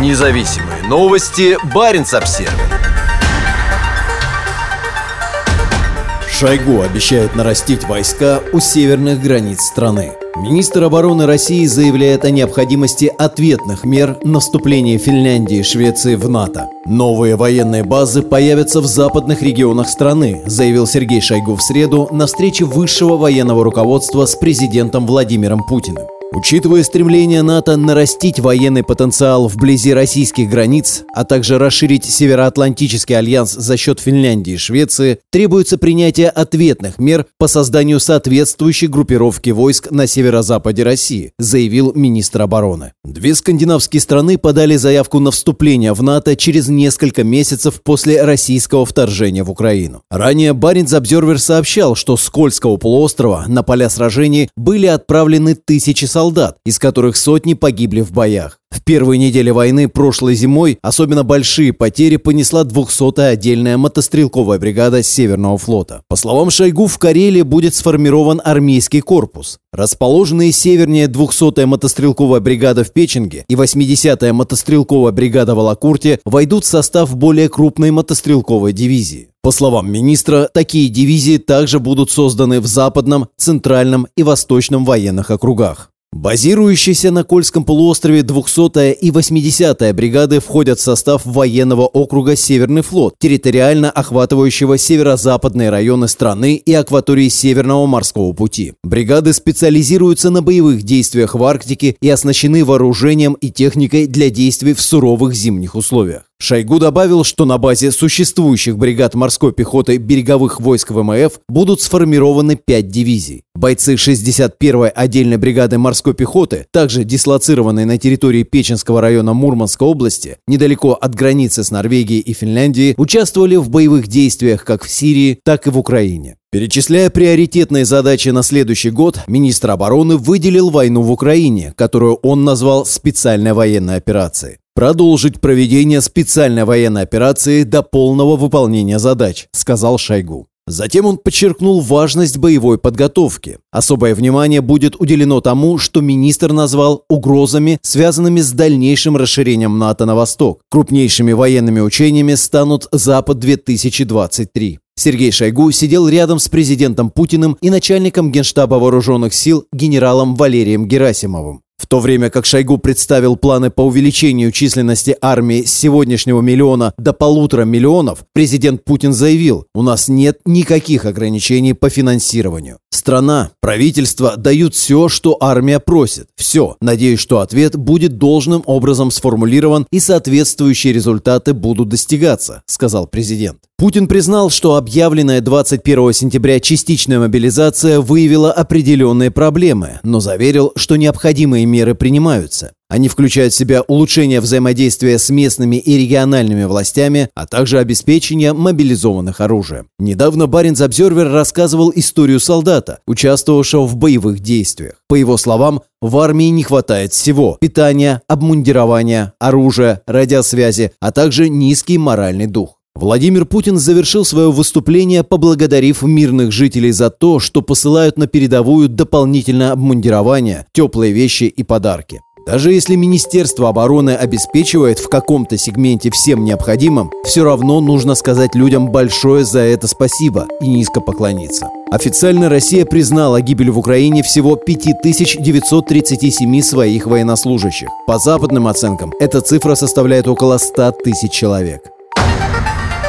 Независимые новости. Барин обсерва Шойгу обещает нарастить войска у северных границ страны. Министр обороны России заявляет о необходимости ответных мер на вступление Финляндии и Швеции в НАТО. Новые военные базы появятся в западных регионах страны, заявил Сергей Шойгу в среду на встрече высшего военного руководства с президентом Владимиром Путиным. Учитывая стремление НАТО нарастить военный потенциал вблизи российских границ, а также расширить Североатлантический альянс за счет Финляндии и Швеции, требуется принятие ответных мер по созданию соответствующей группировки войск на северо-западе России, заявил министр обороны. Две скандинавские страны подали заявку на вступление в НАТО через несколько месяцев после российского вторжения в Украину. Ранее Баренц Обзервер сообщал, что с Кольского полуострова на поля сражений были отправлены тысячи солдат, солдат, из которых сотни погибли в боях. В первой неделе войны прошлой зимой особенно большие потери понесла 200-я отдельная мотострелковая бригада Северного флота. По словам Шойгу, в Карелии будет сформирован армейский корпус. Расположенные севернее 200-я мотострелковая бригада в Печенге и 80-я мотострелковая бригада в Алакурте войдут в состав более крупной мотострелковой дивизии. По словам министра, такие дивизии также будут созданы в Западном, Центральном и Восточном военных округах. Базирующиеся на Кольском полуострове 200-я и 80-я бригады входят в состав военного округа Северный флот, территориально охватывающего северо-западные районы страны и акватории Северного морского пути. Бригады специализируются на боевых действиях в Арктике и оснащены вооружением и техникой для действий в суровых зимних условиях. Шойгу добавил, что на базе существующих бригад морской пехоты береговых войск ВМФ будут сформированы пять дивизий. Бойцы 61-й отдельной бригады морской пехоты, также дислоцированные на территории Печенского района Мурманской области, недалеко от границы с Норвегией и Финляндией, участвовали в боевых действиях как в Сирии, так и в Украине. Перечисляя приоритетные задачи на следующий год, министр обороны выделил войну в Украине, которую он назвал специальной военной операцией. Продолжить проведение специальной военной операции до полного выполнения задач, сказал Шойгу. Затем он подчеркнул важность боевой подготовки. Особое внимание будет уделено тому, что министр назвал угрозами, связанными с дальнейшим расширением НАТО на восток. Крупнейшими военными учениями станут «Запад-2023». Сергей Шойгу сидел рядом с президентом Путиным и начальником Генштаба Вооруженных сил генералом Валерием Герасимовым. В то время как Шойгу представил планы по увеличению численности армии с сегодняшнего миллиона до полутора миллионов, президент Путин заявил, у нас нет никаких ограничений по финансированию. Страна, правительство дают все, что армия просит. Все. Надеюсь, что ответ будет должным образом сформулирован и соответствующие результаты будут достигаться, сказал президент. Путин признал, что объявленная 21 сентября частичная мобилизация выявила определенные проблемы, но заверил, что необходимые меры принимаются. Они включают в себя улучшение взаимодействия с местными и региональными властями, а также обеспечение мобилизованных оружием. Недавно Баринс Обзервер рассказывал историю солдата, участвовавшего в боевых действиях. По его словам, в армии не хватает всего – питания, обмундирования, оружия, радиосвязи, а также низкий моральный дух. Владимир Путин завершил свое выступление, поблагодарив мирных жителей за то, что посылают на передовую дополнительное обмундирование, теплые вещи и подарки. Даже если Министерство обороны обеспечивает в каком-то сегменте всем необходимым, все равно нужно сказать людям большое за это спасибо и низко поклониться. Официально Россия признала гибель в Украине всего 5937 своих военнослужащих. По западным оценкам, эта цифра составляет около 100 тысяч человек.